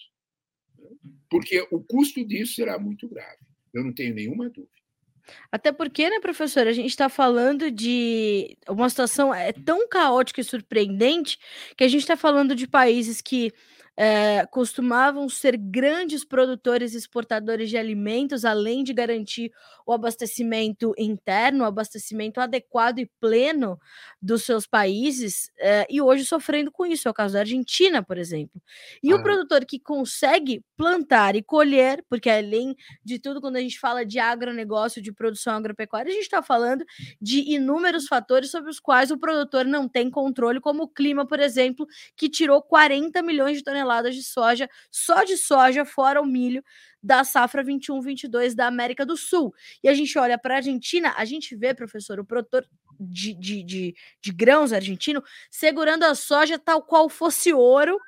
Porque o custo disso será muito grave. Eu não tenho nenhuma dúvida. Até porque, né, professor, a gente está falando de uma situação é tão caótica e surpreendente que a gente está falando de países que é, costumavam ser grandes produtores e exportadores de alimentos, além de garantir o abastecimento interno, o abastecimento adequado e pleno dos seus países, é, e hoje sofrendo com isso. É o caso da Argentina, por exemplo. E ah. o produtor que consegue plantar e colher, porque além de tudo, quando a gente fala de agronegócio, de produção agropecuária, a gente está falando de inúmeros fatores sobre os quais o produtor não tem controle, como o clima, por exemplo, que tirou 40 milhões de toneladas toneladas de soja, só de soja, fora o milho da safra 21-22 da América do Sul. E a gente olha para a Argentina, a gente vê, professor, o produtor de, de, de, de grãos argentino segurando a soja tal qual fosse ouro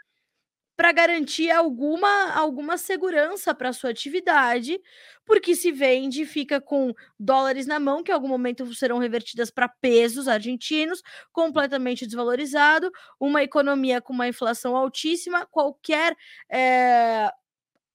para garantir alguma, alguma segurança para sua atividade, porque se vende fica com dólares na mão, que em algum momento serão revertidas para pesos argentinos, completamente desvalorizado, uma economia com uma inflação altíssima, qualquer é,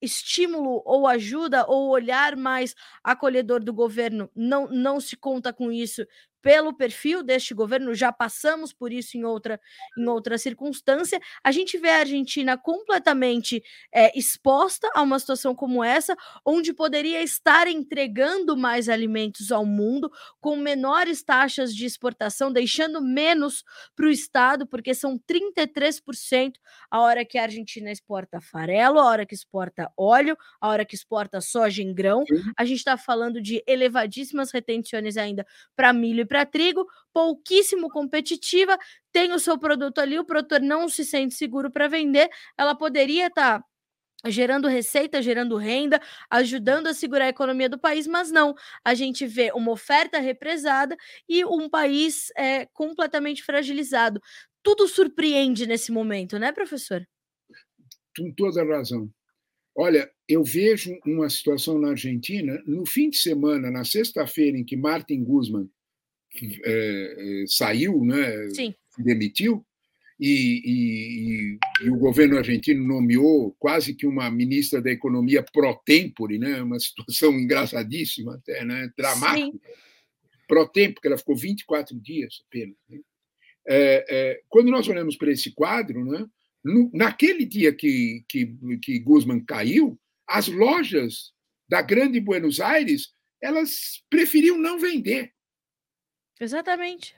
estímulo ou ajuda ou olhar mais acolhedor do governo não, não se conta com isso pelo perfil deste governo, já passamos por isso em outra, em outra circunstância. A gente vê a Argentina completamente é, exposta a uma situação como essa, onde poderia estar entregando mais alimentos ao mundo, com menores taxas de exportação, deixando menos para o Estado, porque são 33% a hora que a Argentina exporta farelo, a hora que exporta óleo, a hora que exporta soja em grão. A gente está falando de elevadíssimas retenções ainda para milho e para trigo, pouquíssimo competitiva, tem o seu produto ali, o produtor não se sente seguro para vender, ela poderia estar. Tá gerando receita, gerando renda, ajudando a segurar a economia do país, mas não. A gente vê uma oferta represada e um país é, completamente fragilizado. Tudo surpreende nesse momento, né, professor? Com toda razão. Olha, eu vejo uma situação na Argentina, no fim de semana, na sexta-feira, em que Martin Guzman é, é, saiu, né, Sim. demitiu, e, e, e, o governo argentino nomeou quase que uma ministra da Economia pro tempore, né, uma situação engraçadíssima até, né, dramática. Sim. Pro tempo, porque ela ficou 24 dias apenas. Né? É, é, quando nós olhamos para esse quadro, né, no, naquele dia que, que, que Guzman caiu, as lojas da Grande Buenos Aires elas preferiam não vender. Exatamente.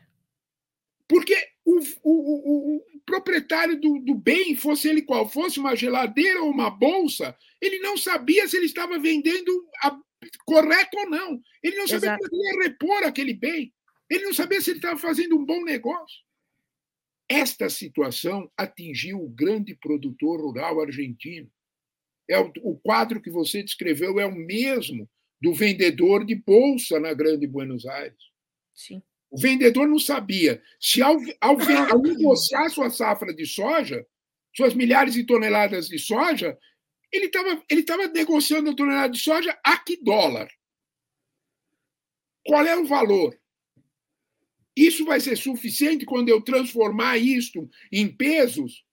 Porque o, o, o, o proprietário do, do, bem, fosse ele qual fosse, uma geladeira ou uma bolsa, ele não sabia se ele estava vendendo a, correto ou não. Ele não sabia como ia repor aquele bem. Ele não sabia se ele estava fazendo um bom negócio. Esta situação atingiu o grande produtor rural argentino. É o, o quadro que você descreveu é o mesmo do vendedor de bolsa na Grande Buenos Aires. Sim. O vendedor não sabia se, ao, ao, ao negociar sua safra de soja, suas milhares de toneladas de soja, ele estava ele tava negociando a tonelada de soja a que dólar? Qual é o valor? Isso vai ser suficiente quando eu transformar isto em pesos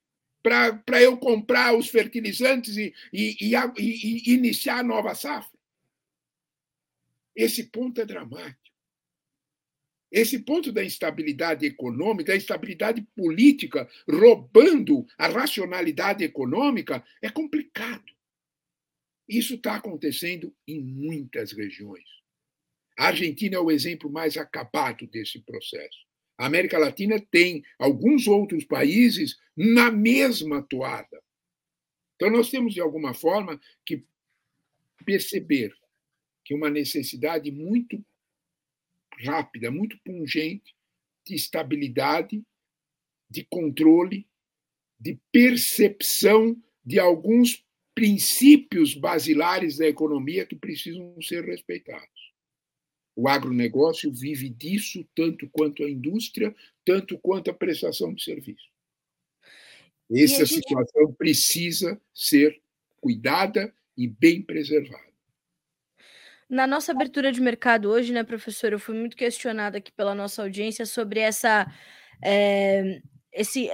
para eu comprar os fertilizantes e, e, e, e, iniciar a nova safra? Esse ponto é dramático. Esse ponto da instabilidade econômica, da instabilidade política, roubando a racionalidade econômica, é complicado. Isso está acontecendo em muitas regiões. A Argentina é o exemplo mais acabado desse processo. A América Latina tem alguns outros países na mesma toada. Então, nós temos, de alguma forma, que perceber que uma necessidade muito rápida, muito pungente de estabilidade, de controle, de percepção de alguns princípios basilares da economia que precisam ser respeitados. O agronegócio vive disso tanto quanto a indústria, tanto quanto a prestação de serviço. Essa gente... situação precisa ser cuidada e bem preservada. Na nossa abertura de mercado hoje, né, professor, eu fui muito questionada aqui pela nossa audiência sobre essa, é, esse,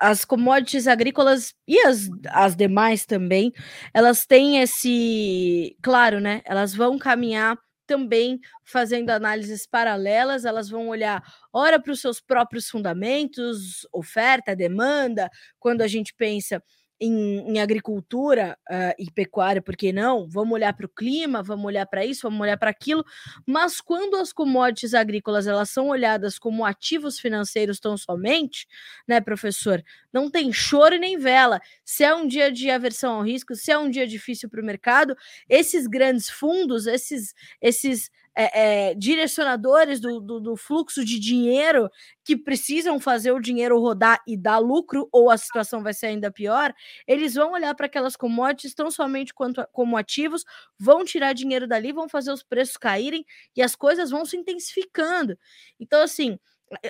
as commodities agrícolas e as, as demais também, elas têm esse, claro, né, elas vão caminhar também fazendo análises paralelas, elas vão olhar, ora, para os seus próprios fundamentos, oferta, demanda, quando a gente pensa em, em agricultura uh, e pecuária, por que não? Vamos olhar para o clima, vamos olhar para isso, vamos olhar para aquilo. Mas quando as commodities agrícolas elas são olhadas como ativos financeiros tão somente, né, professor? Não tem choro nem vela. Se é um dia de aversão ao risco, se é um dia difícil para o mercado, esses grandes fundos, esses, esses é, é, direcionadores do, do, do, fluxo de dinheiro que precisam fazer o dinheiro rodar e dar lucro, ou a situação vai ser ainda pior, eles vão olhar para aquelas commodities tão somente quanto, como ativos, vão tirar dinheiro dali, vão fazer os preços caírem e as coisas vão se intensificando. Então, assim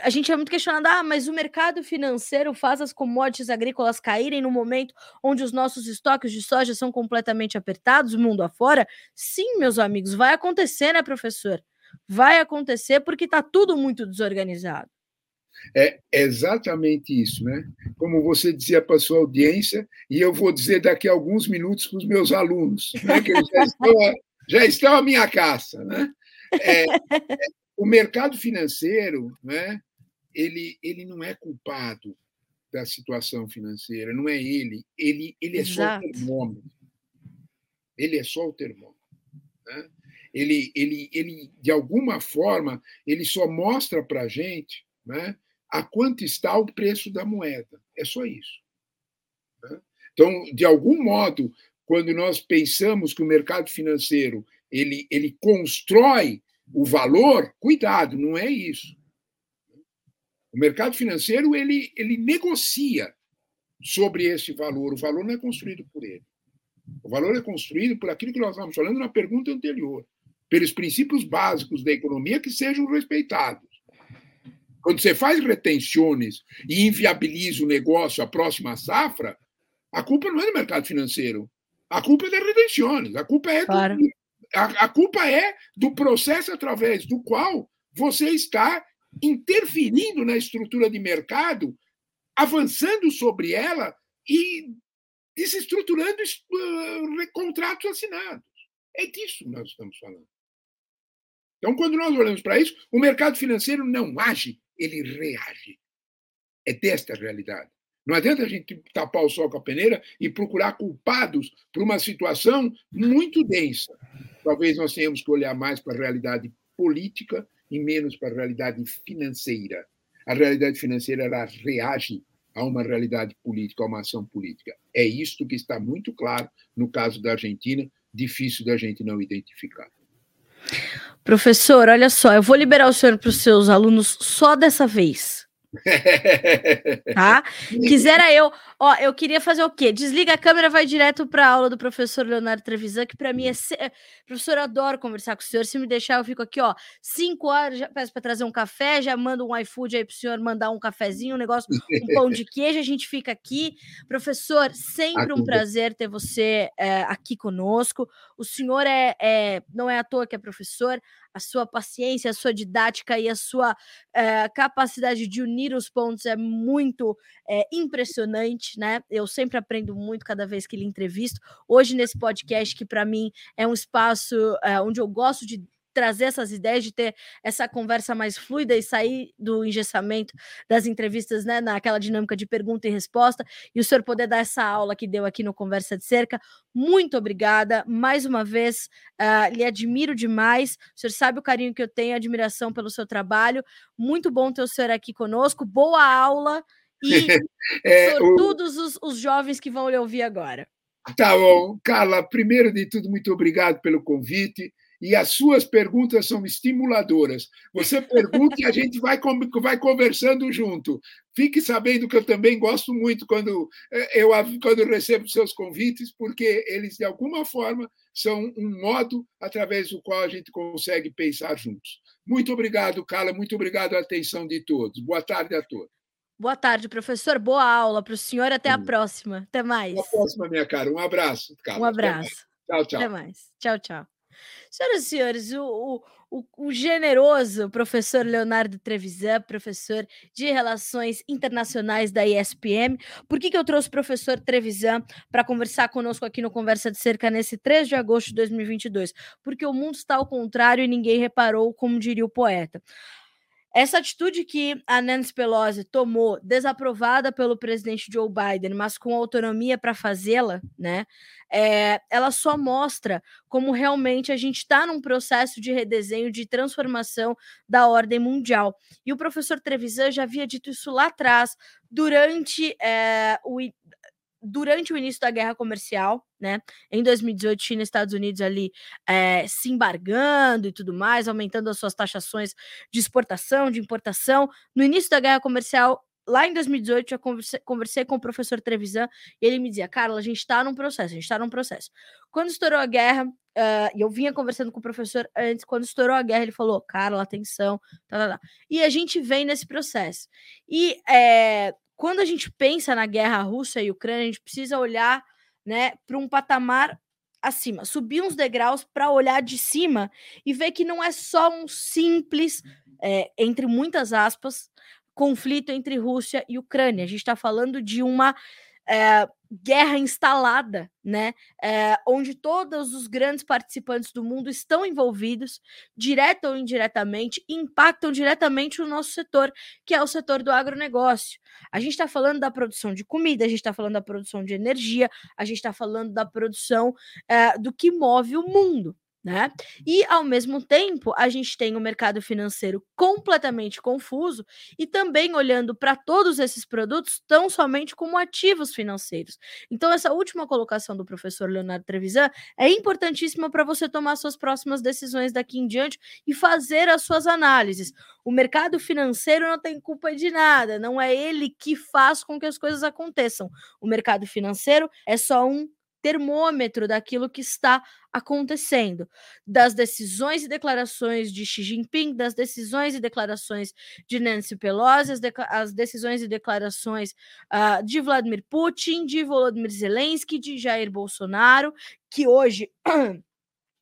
a gente é muito questionado, ah, mas o mercado financeiro faz as commodities agrícolas caírem no momento onde os nossos estoques de soja são completamente apertados, mundo afora? Sim, meus amigos, vai acontecer, né, professor? Vai acontecer porque está tudo muito desorganizado. É exatamente isso, né? Como você dizia para a sua audiência, e eu vou dizer daqui a alguns minutos para os meus alunos, né, que eles já estão, a, já estão à minha caça, né? É, é o mercado financeiro, né, ele, ele não é culpado da situação financeira, não é ele. Ele, ele é Exato. só o termômetro. Ele é só o termômetro. Né? Ele, ele, ele, de alguma forma, ele só mostra para a gente né, a quanto está o preço da moeda. É só isso. Né? Então, de algum modo, quando nós pensamos que o mercado financeiro ele, ele constrói o valor, cuidado, não é isso. O mercado financeiro ele, ele negocia sobre esse valor. O valor não é construído por ele. O valor é construído por aquilo que nós estávamos falando na pergunta anterior, pelos princípios básicos da economia que sejam respeitados. Quando você faz retenções e inviabiliza o negócio a próxima safra, a culpa não é do mercado financeiro. A culpa é das retenções. A culpa é claro. A, a culpa é do processo através do qual você está interferindo na estrutura de mercado, avançando sobre ela e desestruturando uh, contratos assinados. É disso que nós estamos falando. Então, quando nós olhamos para isso, o mercado financeiro não age, ele reage. É desta realidade. Não adianta a gente tapar o sol com a peneira e procurar culpados por uma situação muito densa talvez nós tenhamos que olhar mais para a realidade política e menos para a realidade financeira. A realidade financeira ela reage a uma realidade política, a uma ação política. É isto que está muito claro no caso da Argentina, difícil da gente não identificar. Professor, olha só, eu vou liberar o senhor para os seus alunos só dessa vez tá? Quisera eu, ó, eu queria fazer o quê? Desliga a câmera, vai direto para a aula do professor Leonardo Trevisan, que para mim é. Se... Professor, eu adoro conversar com o senhor. Se me deixar, eu fico aqui, ó, cinco horas, já peço para trazer um café, já mando um iFood aí para o senhor mandar um cafezinho, um negócio, um pão de queijo, a gente fica aqui. Professor, sempre um prazer ter você é, aqui conosco. O senhor é, é, não é à toa que é professor, a sua paciência, a sua didática e a sua é, capacidade de unir os pontos é muito é, impressionante, né? Eu sempre aprendo muito cada vez que lhe entrevisto. Hoje, nesse podcast, que para mim é um espaço é, onde eu gosto de trazer essas ideias, de ter essa conversa mais fluida e sair do engessamento das entrevistas, né, naquela dinâmica de pergunta e resposta, e o senhor poder dar essa aula que deu aqui no Conversa de Cerca. Muito obrigada. Mais uma vez, uh, lhe admiro demais. O senhor sabe o carinho que eu tenho, a admiração pelo seu trabalho. Muito bom ter o senhor aqui conosco. Boa aula. E é, todos os, os jovens que vão lhe ouvir agora. Tá bom. Carla, primeiro de tudo, muito obrigado pelo convite e as suas perguntas são estimuladoras. Você pergunta e a gente vai, vai conversando junto. Fique sabendo que eu também gosto muito quando eh, eu quando recebo seus convites, porque eles, de alguma forma, são um modo através do qual a gente consegue pensar juntos. Muito obrigado, Carla. Muito obrigado à atenção de todos. Boa tarde a todos. Boa tarde, professor. Boa aula para o senhor. Até a próxima. Até mais. Até a próxima, minha cara. Um abraço, Carla. Um abraço. Tchau, tchau. Até mais. Tchau, tchau. Senhoras e senhores, o, o, o, generoso professor Leonardo Trevisan, professor de Relações Internacionais da ISPM. Por que, que eu trouxe o professor Trevisan para conversar conosco aqui no Conversa de Cerca nesse 3 de agosto de 2022? Porque o mundo está ao contrário e ninguém reparou, como diria o poeta. Essa atitude que a Nancy Pelosi tomou, desaprovada pelo presidente Joe Biden, mas com autonomia para fazê-la, né? É, ela só mostra como realmente a gente está num processo de redesenho, de transformação da ordem mundial. E o professor Trevisan já havia dito isso lá atrás, durante é, o, durante o início da guerra comercial, né? Em 2018, China e Estados Unidos ali é, se embargando e tudo mais, aumentando as suas taxações de exportação, de importação. No início da guerra comercial, lá em 2018, eu conversei, conversei com o professor Trevisan e ele me dizia: Carla, a gente está num processo, a gente está num processo. Quando estourou a guerra, uh, e eu vinha conversando com o professor antes, quando estourou a guerra, ele falou: Carla, atenção, tá, tá, tá. E a gente vem nesse processo. E é, quando a gente pensa na guerra Rússia e Ucrânia, a gente precisa olhar né, para um patamar acima, subir uns degraus para olhar de cima e ver que não é só um simples, é, entre muitas aspas, conflito entre Rússia e Ucrânia. A gente está falando de uma é, guerra instalada, né? É, onde todos os grandes participantes do mundo estão envolvidos, direta ou indiretamente, impactam diretamente o nosso setor, que é o setor do agronegócio. A gente está falando da produção de comida, a gente está falando da produção de energia, a gente está falando da produção é, do que move o mundo né? E ao mesmo tempo, a gente tem o um mercado financeiro completamente confuso e também olhando para todos esses produtos tão somente como ativos financeiros. Então, essa última colocação do professor Leonardo Trevisan é importantíssima para você tomar suas próximas decisões daqui em diante e fazer as suas análises. O mercado financeiro não tem culpa de nada, não é ele que faz com que as coisas aconteçam. O mercado financeiro é só um termômetro daquilo que está acontecendo, das decisões e declarações de Xi Jinping, das decisões e declarações de Nancy Pelosi, as, de as decisões e declarações uh, de Vladimir Putin, de Volodymyr Zelensky, de Jair Bolsonaro, que hoje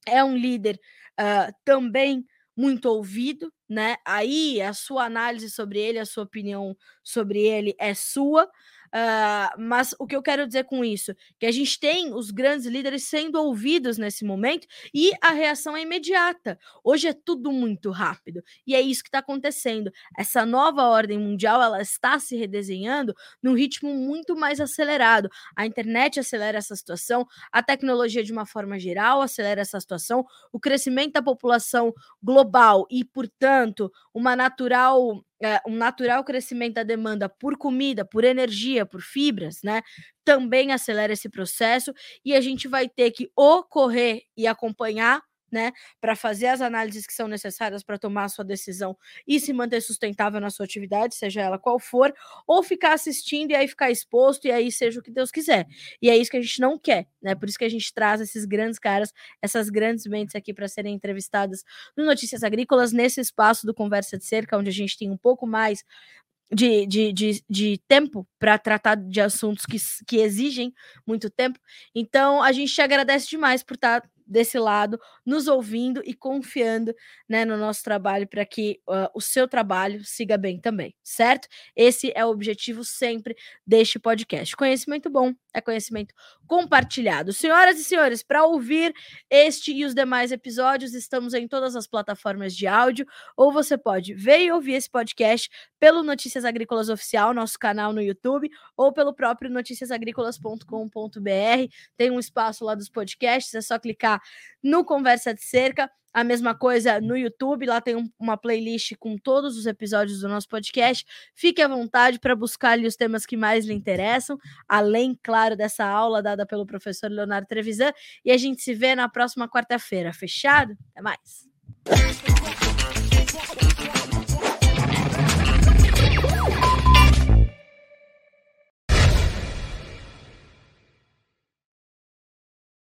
é um líder uh, também muito ouvido, né? Aí a sua análise sobre ele, a sua opinião sobre ele é sua, Uh, mas o que eu quero dizer com isso? Que a gente tem os grandes líderes sendo ouvidos nesse momento e a reação é imediata. Hoje é tudo muito rápido e é isso que está acontecendo. Essa nova ordem mundial ela está se redesenhando num ritmo muito mais acelerado. A internet acelera essa situação, a tecnologia de uma forma geral acelera essa situação, o crescimento da população global e, portanto, uma natural é, um natural crescimento da demanda por comida, por energia, por fibras, né? Também acelera esse processo e a gente vai ter que ocorrer e acompanhar né, para fazer as análises que são necessárias para tomar a sua decisão e se manter sustentável na sua atividade, seja ela qual for, ou ficar assistindo e aí ficar exposto e aí seja o que Deus quiser. E é isso que a gente não quer, né? Por isso que a gente traz esses grandes caras, essas grandes mentes aqui para serem entrevistadas no Notícias Agrícolas, nesse espaço do Conversa de Cerca, onde a gente tem um pouco mais de, de, de, de tempo para tratar de assuntos que, que exigem muito tempo. Então, a gente te agradece demais por estar tá desse lado, nos ouvindo e confiando né, no nosso trabalho para que uh, o seu trabalho siga bem também, certo? Esse é o objetivo sempre deste podcast. Conhecimento bom é conhecimento compartilhado. Senhoras e senhores, para ouvir este e os demais episódios, estamos em todas as plataformas de áudio, ou você pode ver e ouvir esse podcast pelo Notícias Agrícolas Oficial, nosso canal no YouTube, ou pelo próprio noticiasagricolas.com.br. Tem um espaço lá dos podcasts, é só clicar no Conversa de Cerca. A mesma coisa no YouTube, lá tem um, uma playlist com todos os episódios do nosso podcast. Fique à vontade para buscar ali os temas que mais lhe interessam, além, claro, dessa aula dada pelo professor Leonardo Trevisan. E a gente se vê na próxima quarta-feira. Fechado? Até mais.